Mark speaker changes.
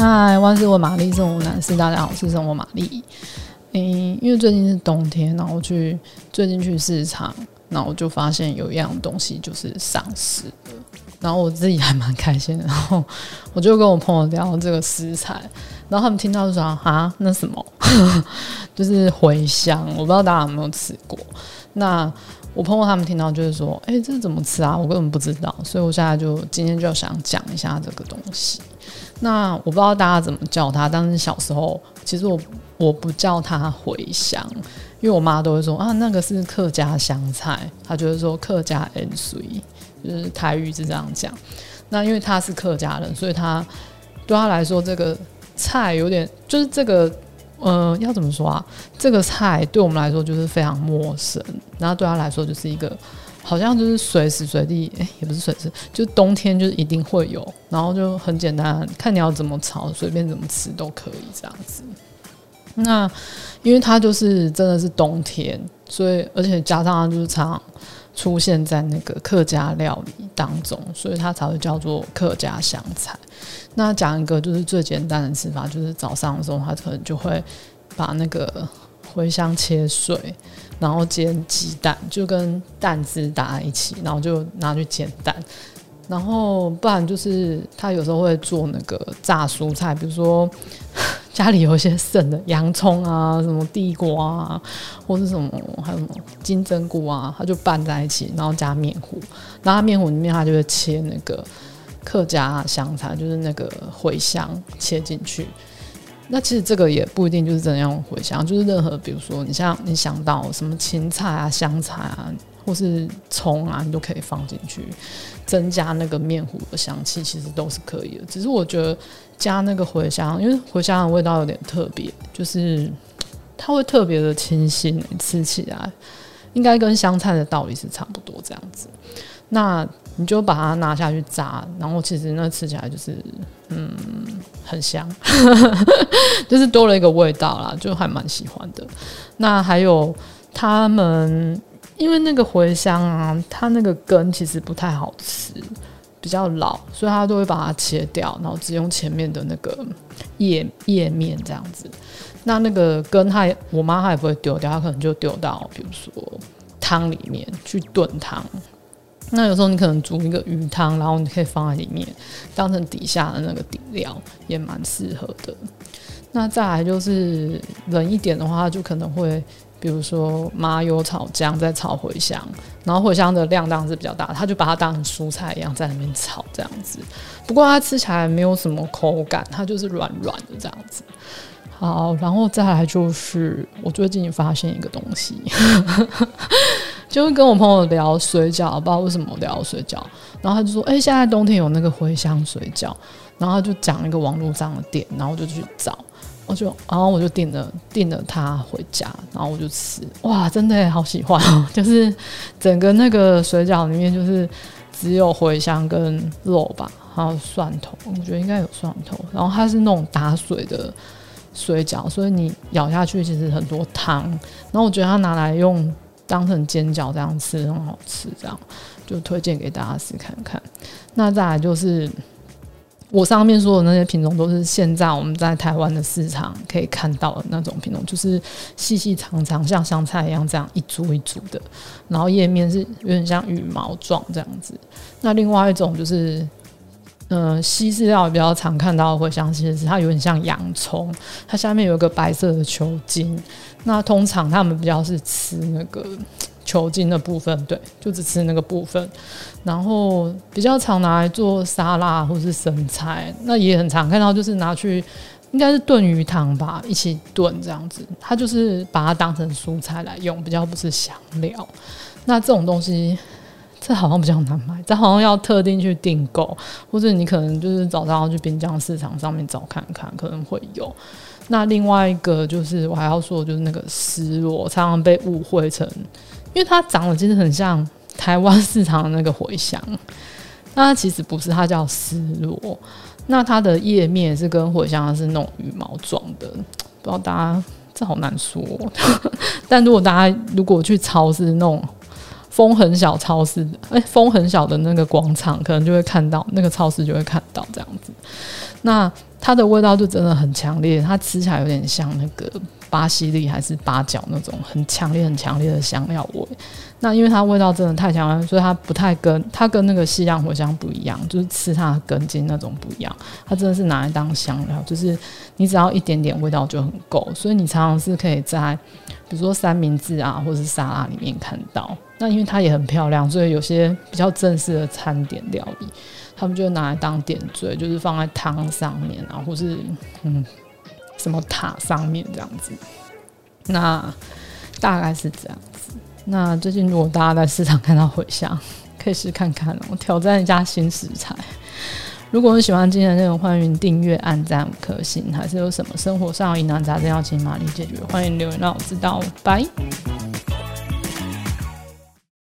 Speaker 1: 嗨，万事问玛丽，生活男士，大家好，我是生活玛丽。嗯，因为最近是冬天，然后去最近去市场，然后我就发现有一样东西就是上市了，然后我自己还蛮开心的，然后我就跟我朋友聊这个食材，然后他们听到就说啊，那什么，就是茴香，我不知道大家有没有吃过。那我朋友他们听到就是说，哎、这怎么吃啊？我根本不知道，所以我现在就今天就想讲一下这个东西。那我不知道大家怎么叫他，但是小时候其实我我不叫他茴香，因为我妈都会说啊，那个是客家香菜，她就是说客家 n 水，就是台语是这样讲。那因为他是客家人，所以他对他来说这个菜有点就是这个。嗯、呃，要怎么说啊？这个菜对我们来说就是非常陌生，然后对他来说就是一个，好像就是随时随地，哎，也不是随时，就冬天就是一定会有，然后就很简单，看你要怎么炒，随便怎么吃都可以这样子。那因为它就是真的是冬天，所以而且加上它就是常出现在那个客家料理当中，所以它才会叫做客家香菜。那讲一个就是最简单的吃法，就是早上的时候，他可能就会把那个茴香切碎，然后煎鸡蛋，就跟蛋汁打在一起，然后就拿去煎蛋。然后不然就是他有时候会做那个炸蔬菜，比如说 家里有一些剩的洋葱啊，什么地瓜啊，或是什么还有什么金针菇啊，他就拌在一起，然后加面糊，然后面糊里面他就会切那个。客家香菜就是那个茴香切进去，那其实这个也不一定就是怎样茴香，就是任何比如说你像你想到什么芹菜啊、香菜啊，或是葱啊，你都可以放进去，增加那个面糊的香气，其实都是可以的。只是我觉得加那个茴香，因为茴香的味道有点特别，就是它会特别的清新，吃起来应该跟香菜的道理是差不多这样子。那你就把它拿下去炸，然后其实那吃起来就是，嗯，很香，就是多了一个味道啦，就还蛮喜欢的。那还有他们，因为那个茴香啊，它那个根其实不太好吃，比较老，所以他都会把它切掉，然后只用前面的那个叶叶面这样子。那那个根它，我妈她也不会丢掉，她可能就丢到比如说汤里面去炖汤。那有时候你可能煮一个鱼汤，然后你可以放在里面，当成底下的那个底料，也蛮适合的。那再来就是冷一点的话，就可能会比如说麻油炒姜，再炒茴香，然后茴香的量当然是比较大，他就把它当成蔬菜一样在里面炒这样子。不过它吃起来没有什么口感，它就是软软的这样子。好，然后再来就是我最近发现一个东西。就是跟我朋友聊水饺，不知道为什么聊水饺，然后他就说：“哎、现在冬天有那个茴香水饺。”然后他就讲一个网络上的店，然后我就去找，我就然后我就订了订了它回家，然后我就吃，哇，真的好喜欢哦！就是整个那个水饺里面就是只有茴香跟肉吧，还有蒜头，我觉得应该有蒜头。然后它是那种打水的水饺，所以你咬下去其实很多汤。然后我觉得它拿来用。当成煎饺这样吃很好吃，这样就推荐给大家试看看。那再来就是我上面说的那些品种，都是现在我们在台湾的市场可以看到的那种品种，就是细细长长，像香菜一样这样一株一株的，然后叶面是有点像羽毛状这样子。那另外一种就是。嗯、呃，西式料理比较常看到的茴香，其实是它有点像洋葱，它下面有一个白色的球筋。那通常他们比较是吃那个球筋的部分，对，就只吃那个部分。然后比较常拿来做沙拉或是生菜，那也很常看到，就是拿去应该是炖鱼汤吧，一起炖这样子。它就是把它当成蔬菜来用，比较不是香料。那这种东西。这好像比较难买，这好像要特定去订购，或者你可能就是早上要去滨江市场上面找看看，可能会有。那另外一个就是我还要说，就是那个丝萝，常常被误会成，因为它长得其实很像台湾市场的那个茴香，那它其实不是，它叫丝萝。那它的叶面是跟茴香是那种羽毛状的，不知道大家这好难说。但如果大家如果去超市那种。风很小超市，哎、欸，风很小的那个广场，可能就会看到那个超市就会看到这样子。那它的味道就真的很强烈，它吃起来有点像那个巴西利还是八角那种很强烈、很强烈的香料味。那因为它味道真的太强了，所以它不太跟它跟那个西洋茴香不一样，就是吃它的根茎那种不一样。它真的是拿来当香料，就是你只要一点点味道就很够，所以你常常是可以在比如说三明治啊或者是沙拉里面看到。那因为它也很漂亮，所以有些比较正式的餐点料理，他们就拿来当点缀，就是放在汤上面啊，或是嗯什么塔上面这样子。那大概是这样子。那最近如果大家在市场看到茴香，可以试看看哦，挑战一下新食材。如果你喜欢今天的内容，欢迎订阅、按赞五颗星。还是有什么生活上疑难杂症要请玛丽解决，欢迎留言让我知道。拜。